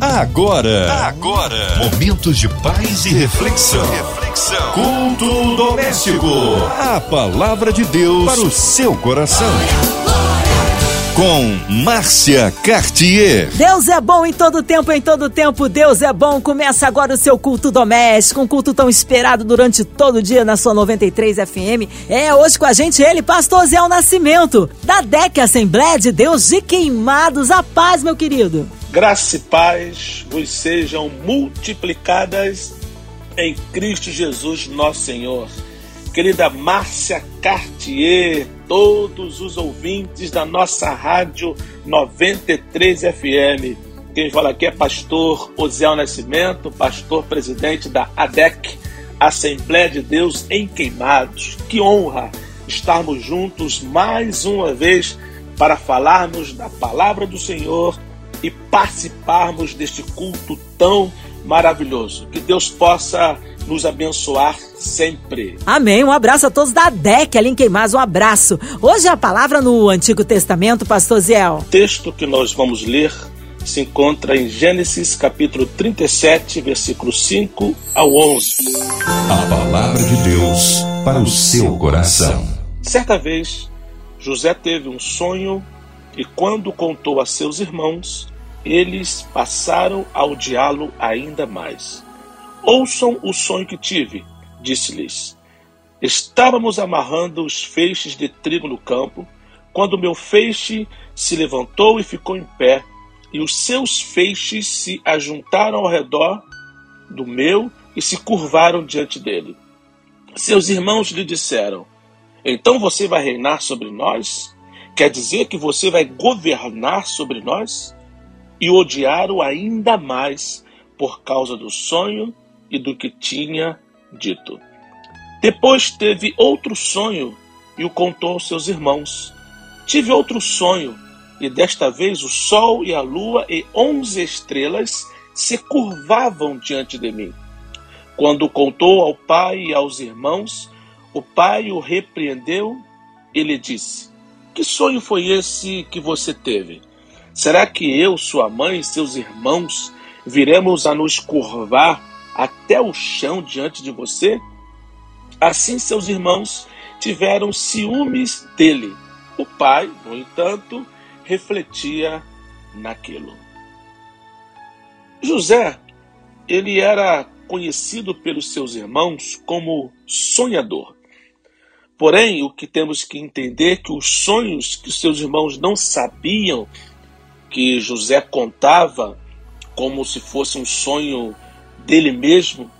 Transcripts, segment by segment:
Agora, agora, momentos de paz e reflexão. reflexão. Culto doméstico. A palavra de Deus para o seu coração. Com Márcia Cartier. Deus é bom em todo tempo, em todo tempo. Deus é bom. Começa agora o seu culto doméstico, um culto tão esperado durante todo o dia na sua 93 FM. É hoje com a gente ele, Pastor Zé Nascimento, da DEC Assembleia de Deus de Queimados. A paz, meu querido. Graça e paz vos sejam multiplicadas em Cristo Jesus, nosso Senhor. Querida Márcia Cartier, todos os ouvintes da nossa rádio 93 FM. Quem fala aqui é pastor Osiel Nascimento, pastor presidente da ADEC, Assembleia de Deus em Queimados. Que honra estarmos juntos mais uma vez para falarmos da palavra do Senhor e participarmos deste culto tão maravilhoso. Que Deus possa nos abençoar sempre. Amém. Um abraço a todos da DEC, ali em Queimados, um abraço. Hoje a palavra no Antigo Testamento, pastor Ziel. O texto que nós vamos ler se encontra em Gênesis capítulo 37, versículo 5 ao 11. A palavra de Deus para o seu coração. Certa vez, José teve um sonho e quando contou a seus irmãos, eles passaram a odiá-lo ainda mais. Ouçam o sonho que tive, disse-lhes. Estávamos amarrando os feixes de trigo no campo, quando meu feixe se levantou e ficou em pé, e os seus feixes se ajuntaram ao redor do meu e se curvaram diante dele. Seus irmãos lhe disseram: Então você vai reinar sobre nós? Quer dizer que você vai governar sobre nós? E odiar-o ainda mais por causa do sonho e do que tinha dito. Depois teve outro sonho e o contou aos seus irmãos. Tive outro sonho, e desta vez o sol e a lua e onze estrelas se curvavam diante de mim. Quando contou ao pai e aos irmãos, o pai o repreendeu e lhe disse: que sonho foi esse que você teve? Será que eu, sua mãe e seus irmãos viremos a nos curvar até o chão diante de você? Assim seus irmãos tiveram ciúmes dele. O pai, no entanto, refletia naquilo. José, ele era conhecido pelos seus irmãos como sonhador. Porém, o que temos que entender é que os sonhos que seus irmãos não sabiam que José contava como se fosse um sonho dele mesmo,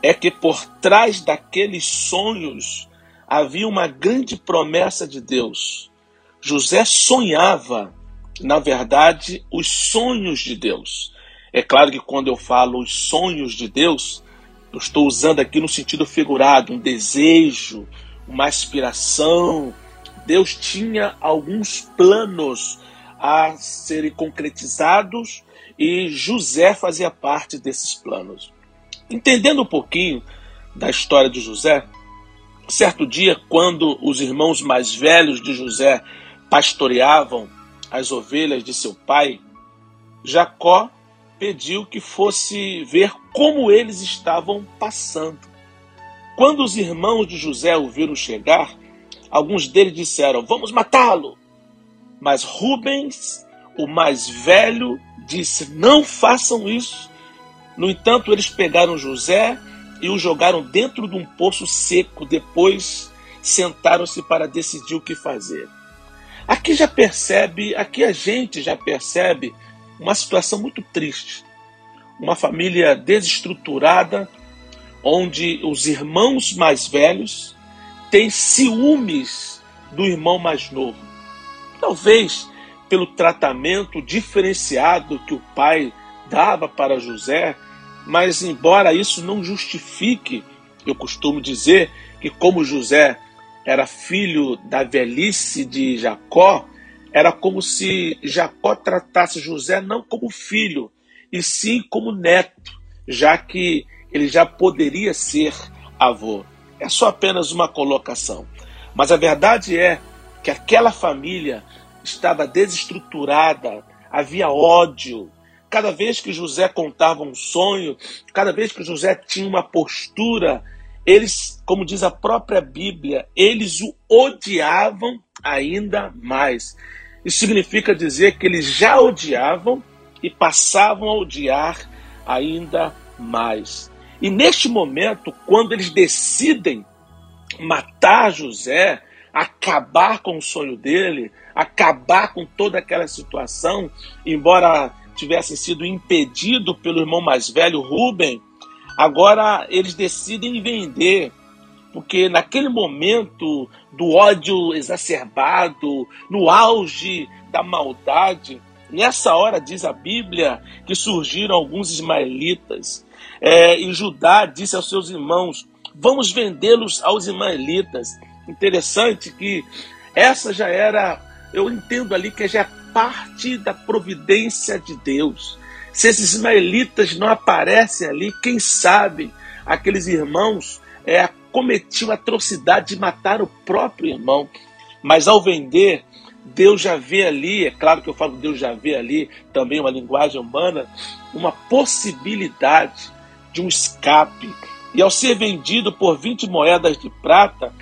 é que por trás daqueles sonhos havia uma grande promessa de Deus. José sonhava, na verdade, os sonhos de Deus. É claro que quando eu falo os sonhos de Deus, eu estou usando aqui no sentido figurado, um desejo, uma aspiração. Deus tinha alguns planos a serem concretizados e José fazia parte desses planos. Entendendo um pouquinho da história de José, certo dia, quando os irmãos mais velhos de José pastoreavam as ovelhas de seu pai, Jacó pediu que fosse ver como eles estavam passando. Quando os irmãos de José o viram chegar, alguns deles disseram: Vamos matá-lo. Mas Rubens, o mais velho, disse: Não façam isso. No entanto, eles pegaram José e o jogaram dentro de um poço seco. Depois sentaram-se para decidir o que fazer. Aqui já percebe, aqui a gente já percebe uma situação muito triste. Uma família desestruturada, onde os irmãos mais velhos têm ciúmes do irmão mais novo. Talvez pelo tratamento diferenciado que o pai dava para José, mas embora isso não justifique, eu costumo dizer que como José era filho da velhice de Jacó, era como se Jacó tratasse José não como filho, e sim como neto, já que ele já poderia ser avô. É só apenas uma colocação. Mas a verdade é que aquela família estava desestruturada, havia ódio, cada vez que José contava um sonho, cada vez que José tinha uma postura, eles, como diz a própria Bíblia, eles o odiavam ainda mais. Isso significa dizer que eles já odiavam e passavam a odiar ainda mais. E neste momento, quando eles decidem matar José, acabar com o sonho dele, acabar com toda aquela situação, embora tivessem sido impedido pelo irmão mais velho, Rubem, agora eles decidem vender, porque naquele momento do ódio exacerbado, no auge da maldade, nessa hora diz a Bíblia que surgiram alguns ismaelitas, é, e Judá disse aos seus irmãos: Vamos vendê-los aos ismaelitas. Interessante que essa já era, eu entendo ali que já é parte da providência de Deus. Se esses ismaelitas não aparecem ali, quem sabe aqueles irmãos é, cometiam a atrocidade de matar o próprio irmão. Mas ao vender, Deus já vê ali, é claro que eu falo Deus já vê ali, também uma linguagem humana, uma possibilidade de um escape. E ao ser vendido por 20 moedas de prata,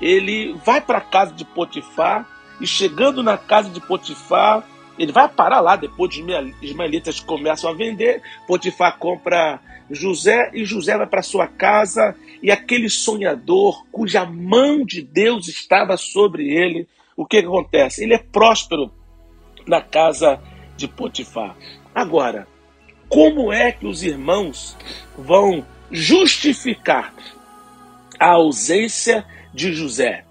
ele vai para a casa de Potifar e chegando na casa de Potifar, ele vai parar lá depois de ismaelitas começam a vender. Potifar compra José e José vai para sua casa e aquele sonhador cuja mão de Deus estava sobre ele, o que, que acontece? Ele é próspero na casa de Potifar. Agora, como é que os irmãos vão justificar a ausência de José?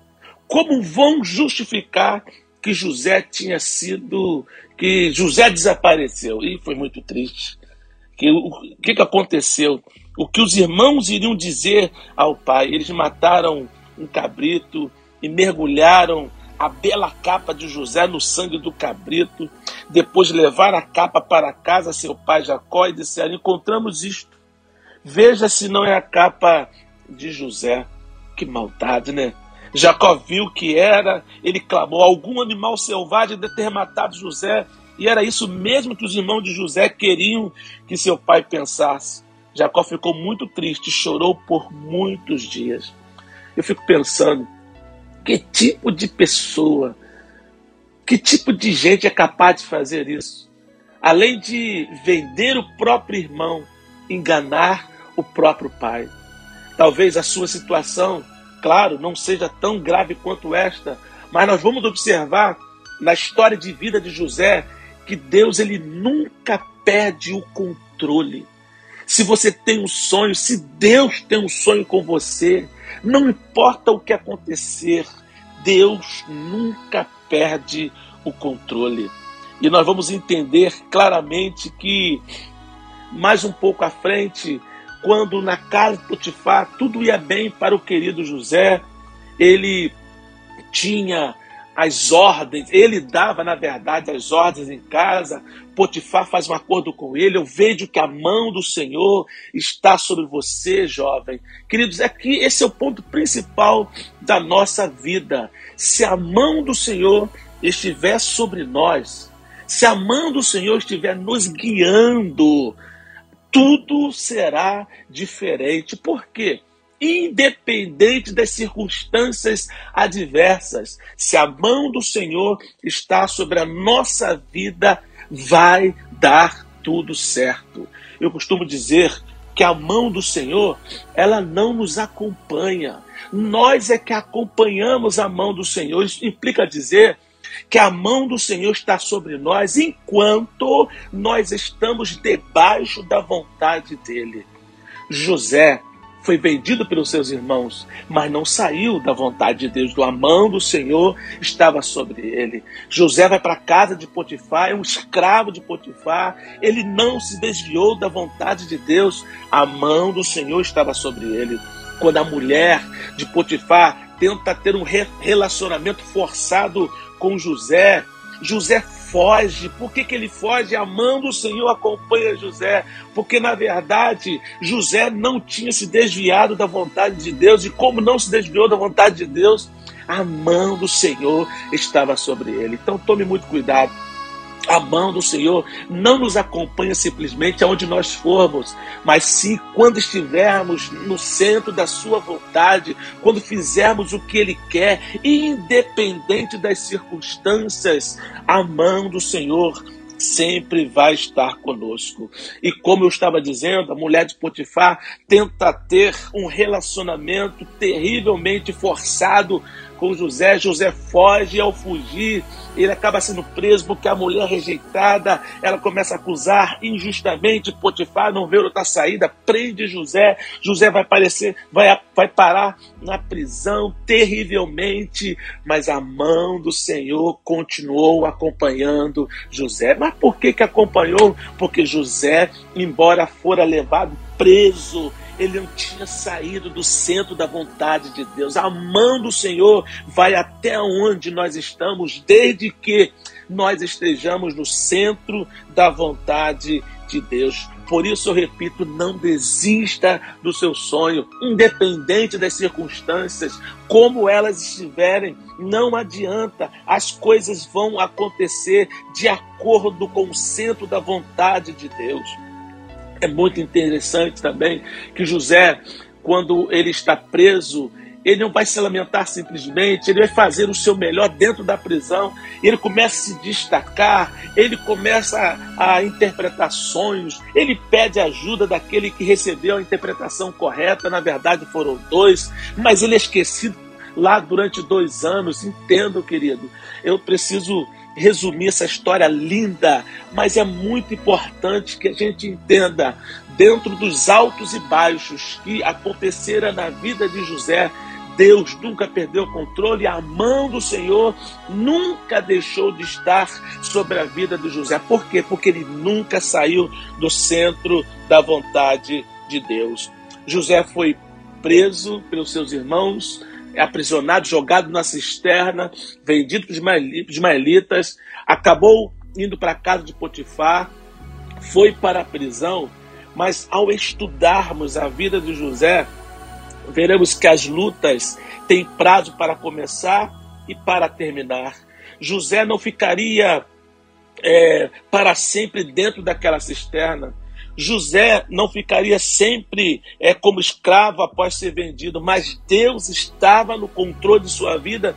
Como vão justificar que José tinha sido, que José desapareceu? E foi muito triste. Que, o que, que aconteceu? O que os irmãos iriam dizer ao pai? Eles mataram um cabrito e mergulharam a bela capa de José no sangue do cabrito, depois levar a capa para casa seu pai Jacó e disseram: Encontramos isto. Veja se não é a capa de José. Que maldade, né? Jacó viu que era, ele clamou: algum animal selvagem deve ter matado José. E era isso mesmo que os irmãos de José queriam que seu pai pensasse. Jacó ficou muito triste, chorou por muitos dias. Eu fico pensando, que tipo de pessoa, que tipo de gente é capaz de fazer isso? Além de vender o próprio irmão, enganar o próprio pai. Talvez a sua situação, claro, não seja tão grave quanto esta, mas nós vamos observar na história de vida de José que Deus ele nunca perde o controle. Se você tem um sonho, se Deus tem um sonho com você, não importa o que acontecer, Deus nunca perde o controle. E nós vamos entender claramente que mais um pouco à frente, quando na casa de Potifar tudo ia bem para o querido José, ele tinha as ordens, ele dava, na verdade, as ordens em casa. Potifar faz um acordo com ele. Eu vejo que a mão do Senhor está sobre você, jovem. Queridos, é que esse é o ponto principal da nossa vida. Se a mão do Senhor estiver sobre nós, se a mão do Senhor estiver nos guiando, tudo será diferente. Por quê? Independente das circunstâncias adversas. Se a mão do Senhor está sobre a nossa vida, vai dar tudo certo. Eu costumo dizer que a mão do Senhor, ela não nos acompanha. Nós é que acompanhamos a mão do Senhor. Isso implica dizer que a mão do Senhor está sobre nós enquanto nós estamos debaixo da vontade dele. José foi vendido pelos seus irmãos, mas não saiu da vontade de Deus, do amão do Senhor estava sobre ele. José vai para a casa de Potifar, é um escravo de Potifar, ele não se desviou da vontade de Deus, a mão do Senhor estava sobre ele. Quando a mulher de Potifar tenta ter um relacionamento forçado com José, José foge. Por que, que ele foge? A mão do Senhor acompanha José. Porque, na verdade, José não tinha se desviado da vontade de Deus. E como não se desviou da vontade de Deus, a mão do Senhor estava sobre ele. Então, tome muito cuidado. A mão do Senhor não nos acompanha simplesmente aonde nós formos, mas sim quando estivermos no centro da Sua vontade, quando fizermos o que Ele quer, independente das circunstâncias, a mão do Senhor sempre vai estar conosco. E como eu estava dizendo, a mulher de Potifar tenta ter um relacionamento terrivelmente forçado com José. José foge ao fugir, ele acaba sendo preso porque a mulher rejeitada, ela começa a acusar injustamente Potifar, não vê outra saída, prende José. José vai aparecer, vai, vai parar na prisão terrivelmente, mas a mão do Senhor continuou acompanhando José. Mas por que que acompanhou? Porque José, embora fora levado preso, ele não tinha saído do centro da vontade de Deus. A mão do Senhor vai até onde nós estamos, desde que nós estejamos no centro da vontade de Deus. Por isso eu repito, não desista do seu sonho, independente das circunstâncias, como elas estiverem, não adianta, as coisas vão acontecer de acordo com o centro da vontade de Deus. É muito interessante também que José, quando ele está preso, ele não vai se lamentar simplesmente, ele vai fazer o seu melhor dentro da prisão, ele começa a se destacar, ele começa a, interpretar sonhos, ele pede ajuda daquele que recebeu a interpretação correta, na verdade foram dois, mas ele é esquecido lá durante dois anos. Entendo, querido, eu preciso resumir essa história linda, mas é muito importante que a gente entenda, dentro dos altos e baixos que aconteceram na vida de José, Deus nunca perdeu o controle, a mão do Senhor nunca deixou de estar sobre a vida de José. Por quê? Porque ele nunca saiu do centro da vontade de Deus. José foi preso pelos seus irmãos, aprisionado, jogado na cisterna, vendido para os ismaelitas, acabou indo para a casa de Potifar, foi para a prisão, mas ao estudarmos a vida de José, veremos que as lutas têm prazo para começar e para terminar. José não ficaria é, para sempre dentro daquela cisterna. José não ficaria sempre é, como escravo após ser vendido, mas Deus estava no controle de sua vida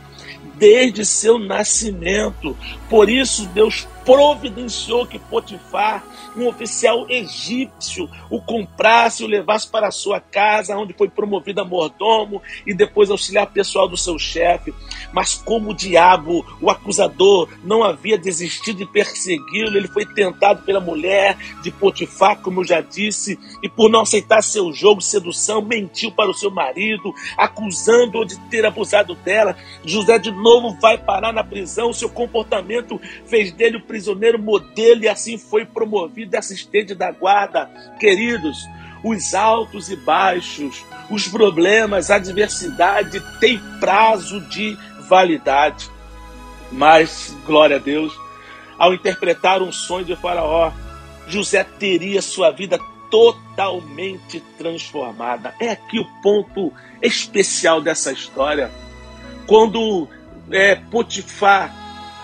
desde seu nascimento. Por isso, Deus providenciou que Potifar, um oficial egípcio, o comprasse e o levasse para a sua casa, onde foi promovido a mordomo e depois auxiliar pessoal do seu chefe. Mas como o diabo, o acusador, não havia desistido de persegui-lo, ele foi tentado pela mulher de Potifar, como eu já disse, e por não aceitar seu jogo, sedução, mentiu para o seu marido, acusando-o de ter abusado dela. José de novo vai parar na prisão, seu comportamento fez dele o prisioneiro modelo e assim foi promovido assistente da guarda. Queridos, os altos e baixos, os problemas, a adversidade têm prazo de validade. Mas, glória a Deus, ao interpretar um sonho de Faraó, José teria sua vida totalmente transformada. É aqui o ponto especial dessa história. Quando é, Potifar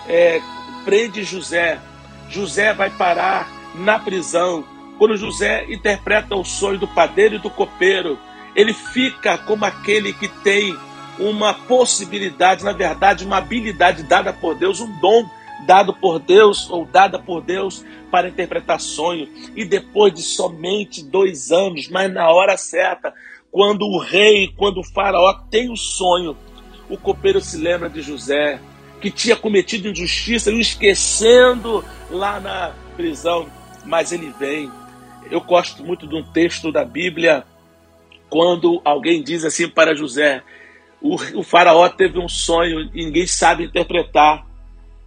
é, prende José. José vai parar na prisão. Quando José interpreta o sonho do padeiro e do copeiro, ele fica como aquele que tem uma possibilidade, na verdade, uma habilidade dada por Deus, um dom dado por Deus ou dada por Deus para interpretar sonho. E depois de somente dois anos, mas na hora certa, quando o rei, quando o faraó tem o sonho, o copeiro se lembra de José, que tinha cometido injustiça, e o esquecendo lá na prisão. Mas ele vem. Eu gosto muito de um texto da Bíblia, quando alguém diz assim para José: o, o faraó teve um sonho e ninguém sabe interpretar.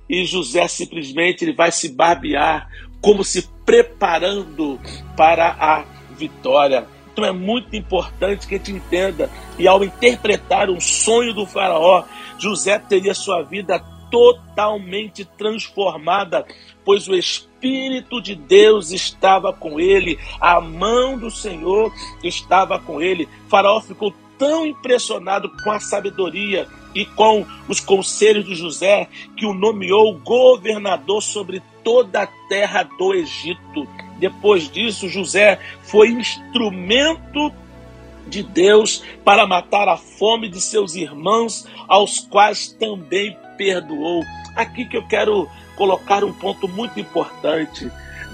E José simplesmente ele vai se barbear, como se preparando para a vitória. Então é muito importante que a gente entenda. E ao interpretar um sonho do faraó, José teria sua vida totalmente transformada, pois o Espírito de Deus estava com ele, a mão do Senhor estava com ele. faraó ficou tão impressionado com a sabedoria e com os conselhos de José que o nomeou governador sobre toda a terra do Egito. Depois disso, José foi instrumento de Deus para matar a fome de seus irmãos, aos quais também perdoou. Aqui que eu quero colocar um ponto muito importante.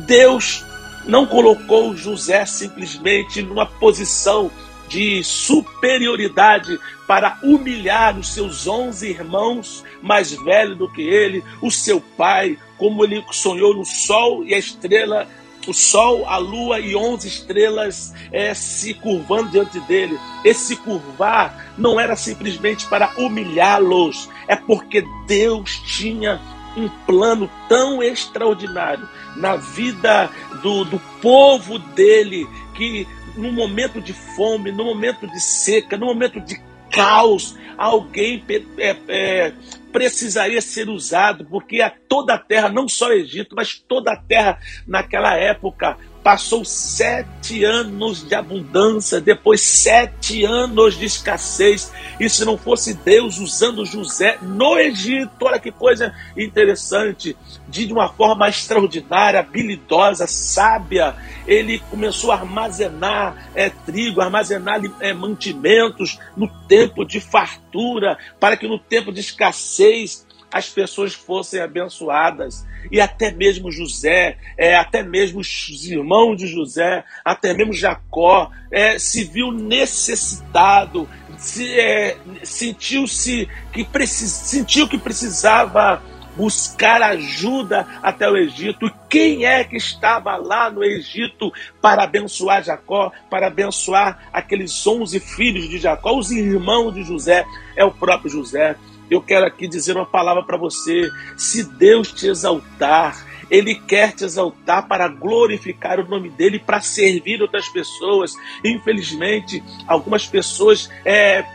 Deus não colocou José simplesmente numa posição de superioridade para humilhar os seus onze irmãos mais velhos do que ele, o seu pai, como ele sonhou no sol e a estrela o sol, a lua e onze estrelas é, se curvando diante dele. Esse curvar não era simplesmente para humilhá-los, é porque Deus tinha um plano tão extraordinário na vida do, do povo dele que no momento de fome, no momento de seca, no momento de caos, alguém é, é, precisaria ser usado, porque a toda a terra, não só o Egito, mas toda a terra naquela época passou sete anos de abundância, depois sete anos de escassez. E se não fosse Deus usando José no Egito, olha que coisa interessante, de uma forma extraordinária, habilidosa, sábia, ele começou a armazenar é, trigo, armazenar é, mantimentos no tempo de fartura, para que no tempo de escassez as pessoas fossem abençoadas. E até mesmo José, é, até mesmo os irmãos de José, até mesmo Jacó, é, se viu necessitado, se, é, sentiu-se que precis, sentiu que precisava buscar ajuda até o Egito. Quem é que estava lá no Egito para abençoar Jacó, para abençoar aqueles onze filhos de Jacó, os irmãos de José? É o próprio José eu quero aqui dizer uma palavra para você. Se Deus te exaltar, Ele quer te exaltar para glorificar o nome dele, para servir outras pessoas. Infelizmente, algumas pessoas é,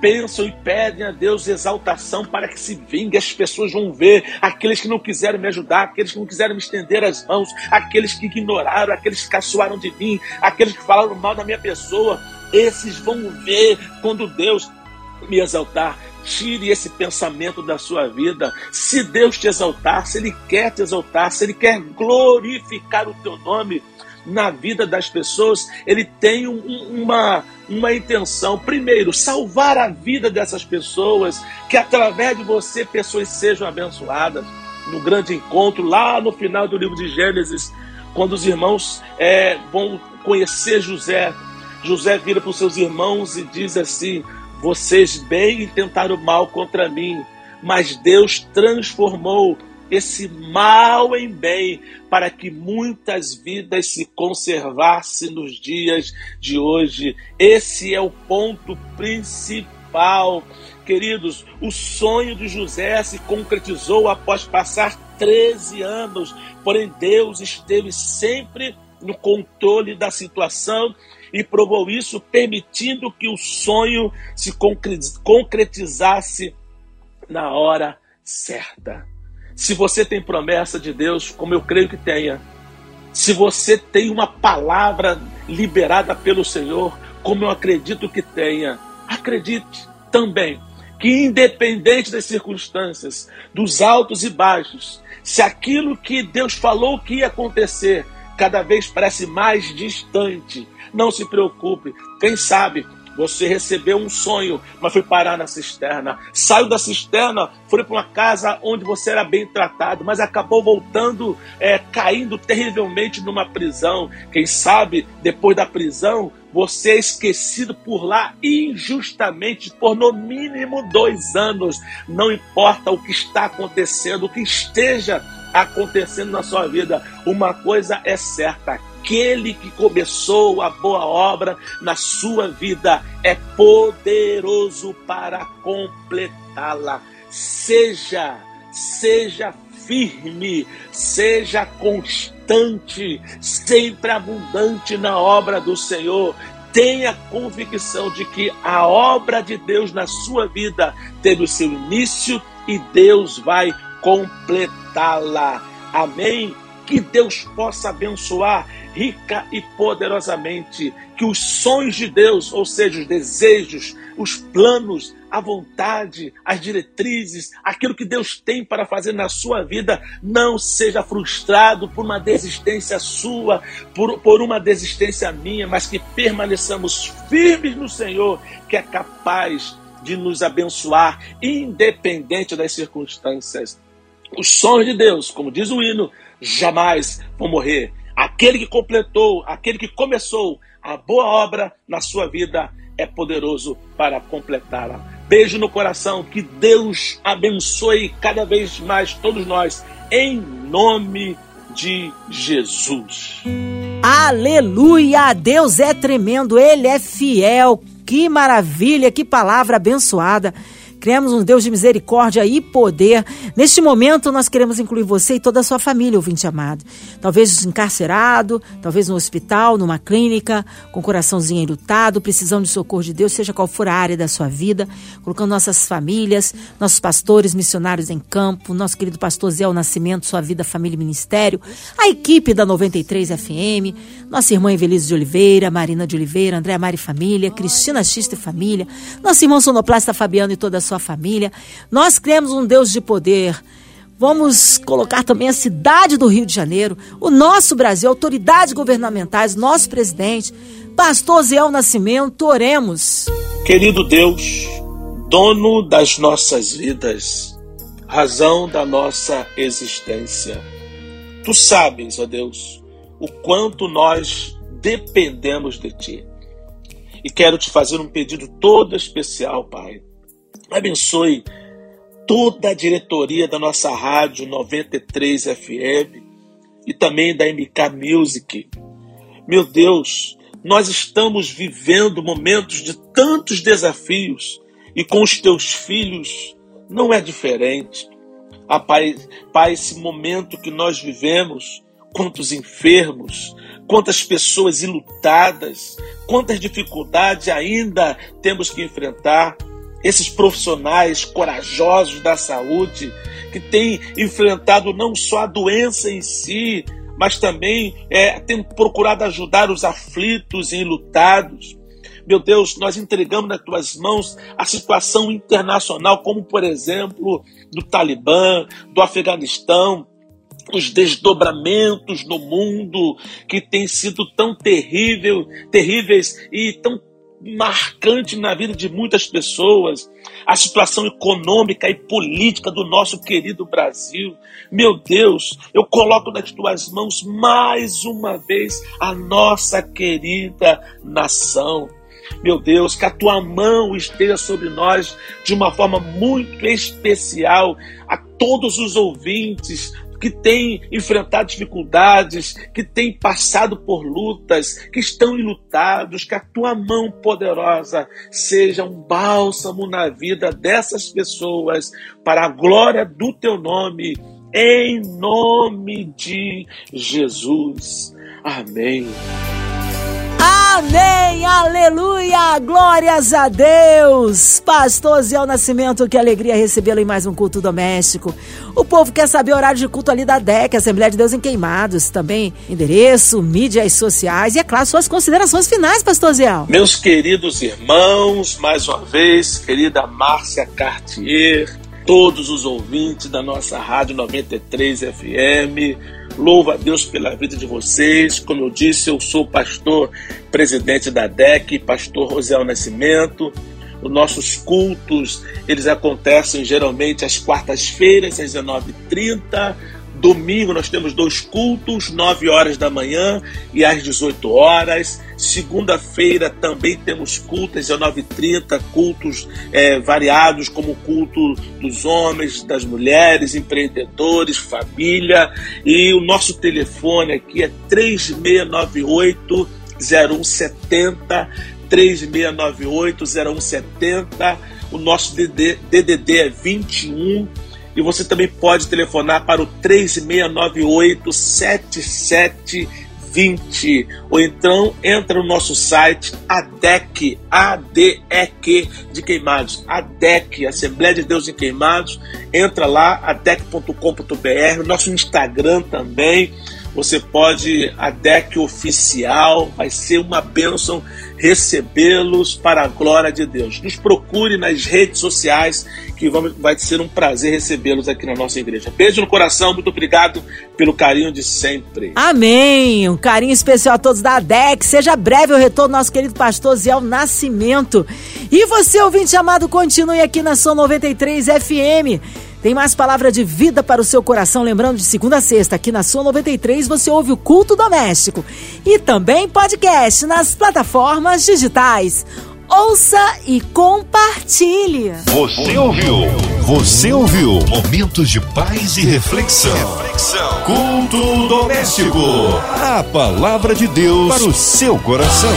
pensam e pedem a Deus exaltação para que se vingue. As pessoas vão ver aqueles que não quiseram me ajudar, aqueles que não quiseram me estender as mãos, aqueles que ignoraram, aqueles que caçoaram de mim, aqueles que falaram mal da minha pessoa. Esses vão ver quando Deus me exaltar. Tire esse pensamento da sua vida. Se Deus te exaltar, se Ele quer te exaltar, se Ele quer glorificar o teu nome na vida das pessoas, Ele tem um, uma, uma intenção. Primeiro, salvar a vida dessas pessoas, que através de você pessoas sejam abençoadas. No grande encontro, lá no final do livro de Gênesis, quando os irmãos é, vão conhecer José, José vira para os seus irmãos e diz assim: vocês bem tentaram mal contra mim, mas Deus transformou esse mal em bem para que muitas vidas se conservassem nos dias de hoje. Esse é o ponto principal. Queridos, o sonho de José se concretizou após passar 13 anos, porém Deus esteve sempre no controle da situação e provou isso permitindo que o sonho se concretizasse na hora certa. Se você tem promessa de Deus, como eu creio que tenha, se você tem uma palavra liberada pelo Senhor, como eu acredito que tenha, acredite também que, independente das circunstâncias, dos altos e baixos, se aquilo que Deus falou que ia acontecer cada vez parece mais distante, não se preocupe. Quem sabe você recebeu um sonho, mas foi parar na cisterna. Saiu da cisterna, foi para uma casa onde você era bem tratado, mas acabou voltando, é, caindo terrivelmente numa prisão. Quem sabe, depois da prisão, você é esquecido por lá injustamente por no mínimo dois anos. Não importa o que está acontecendo, o que esteja acontecendo na sua vida, uma coisa é certa aquele que começou a boa obra na sua vida é poderoso para completá-la. Seja, seja firme, seja constante, sempre abundante na obra do Senhor. Tenha convicção de que a obra de Deus na sua vida teve o seu início e Deus vai completá-la. Amém? Que Deus possa abençoar rica e poderosamente. Que os sonhos de Deus, ou seja, os desejos, os planos, a vontade, as diretrizes, aquilo que Deus tem para fazer na sua vida, não seja frustrado por uma desistência sua, por, por uma desistência minha, mas que permaneçamos firmes no Senhor, que é capaz de nos abençoar, independente das circunstâncias. Os sonhos de Deus, como diz o hino, jamais vão morrer. Aquele que completou, aquele que começou a boa obra na sua vida é poderoso para completá-la. Beijo no coração, que Deus abençoe cada vez mais todos nós, em nome de Jesus. Aleluia! Deus é tremendo, Ele é fiel. Que maravilha, que palavra abençoada. Cremos um Deus de misericórdia e poder. Neste momento, nós queremos incluir você e toda a sua família, ouvinte amado. Talvez encarcerado, talvez no hospital, numa clínica, com o coraçãozinho enlutado, precisando de socorro de Deus, seja qual for a área da sua vida, colocando nossas famílias, nossos pastores, missionários em campo, nosso querido pastor Zé Nascimento, sua vida, família e ministério, a equipe da 93 FM, nossa irmã Evelise de Oliveira, Marina de Oliveira, André Mari Família, Cristina Xista e Família, nosso irmão sonoplasta Fabiano e toda a sua família. Nós cremos um Deus de poder. Vamos colocar também a cidade do Rio de Janeiro, o nosso Brasil, autoridades governamentais, nosso presidente, pastor Zé Nascimento, oremos. Querido Deus, dono das nossas vidas, razão da nossa existência. Tu sabes, ó Deus, o quanto nós dependemos de Ti. E quero te fazer um pedido todo especial, Pai. Abençoe toda a diretoria da nossa rádio 93 FM e também da MK Music. Meu Deus, nós estamos vivendo momentos de tantos desafios e com os teus filhos não é diferente. Ah, pai, pai, esse momento que nós vivemos, quantos enfermos, quantas pessoas ilutadas, quantas dificuldades ainda temos que enfrentar esses profissionais corajosos da saúde que têm enfrentado não só a doença em si, mas também é, têm procurado ajudar os aflitos e enlutados. Meu Deus, nós entregamos nas tuas mãos a situação internacional, como por exemplo do Talibã, do Afeganistão, os desdobramentos no mundo que têm sido tão terrível, terríveis e tão marcante na vida de muitas pessoas, a situação econômica e política do nosso querido Brasil. Meu Deus, eu coloco nas tuas mãos mais uma vez a nossa querida nação. Meu Deus, que a tua mão esteja sobre nós de uma forma muito especial, a todos os ouvintes que têm enfrentado dificuldades, que têm passado por lutas, que estão enlutados, que a tua mão poderosa seja um bálsamo na vida dessas pessoas, para a glória do teu nome, em nome de Jesus. Amém. Amém, aleluia, glórias a Deus. Pastor Zé Nascimento, que alegria recebê-lo em mais um culto doméstico. O povo quer saber o horário de culto ali da DEC, Assembleia de Deus em Queimados, também endereço, mídias sociais e, é claro, suas considerações finais, Pastor Zé. Meus queridos irmãos, mais uma vez, querida Márcia Cartier, todos os ouvintes da nossa Rádio 93 FM, Louvo a Deus pela vida de vocês. Como eu disse, eu sou pastor presidente da DEC, pastor Rosel Nascimento. Os nossos cultos, eles acontecem geralmente às quartas-feiras, às 19h30, Domingo nós temos dois cultos, 9 horas da manhã e às 18 horas. Segunda-feira também temos cultos, às 9h30, cultos é, variados, como o culto dos homens, das mulheres, empreendedores, família. E o nosso telefone aqui é 3698 0170 3698 0170. O nosso DDD, é 21 e você também pode telefonar para o 3698 7720 ou então entra no nosso site ADEC, ADEQ de Queimados, ADEC, Assembleia de Deus em Queimados. Entra lá, adec.com.br, nosso Instagram também você pode, a deck oficial, vai ser uma bênção recebê-los para a glória de Deus. Nos procure nas redes sociais, que vai ser um prazer recebê-los aqui na nossa igreja. Beijo no coração, muito obrigado pelo carinho de sempre. Amém! Um carinho especial a todos da ADEC. Seja breve o retorno do nosso querido pastor Zé Nascimento. E você, ouvinte amado, continue aqui na São 93 FM. Tem mais palavra de vida para o seu coração, lembrando de segunda a sexta, aqui na sua 93 você ouve o Culto Doméstico e também podcast nas plataformas digitais. Ouça e compartilhe. Você ouviu? Você ouviu? Momentos de paz e reflexão. reflexão. Culto doméstico. A palavra de Deus para o seu coração.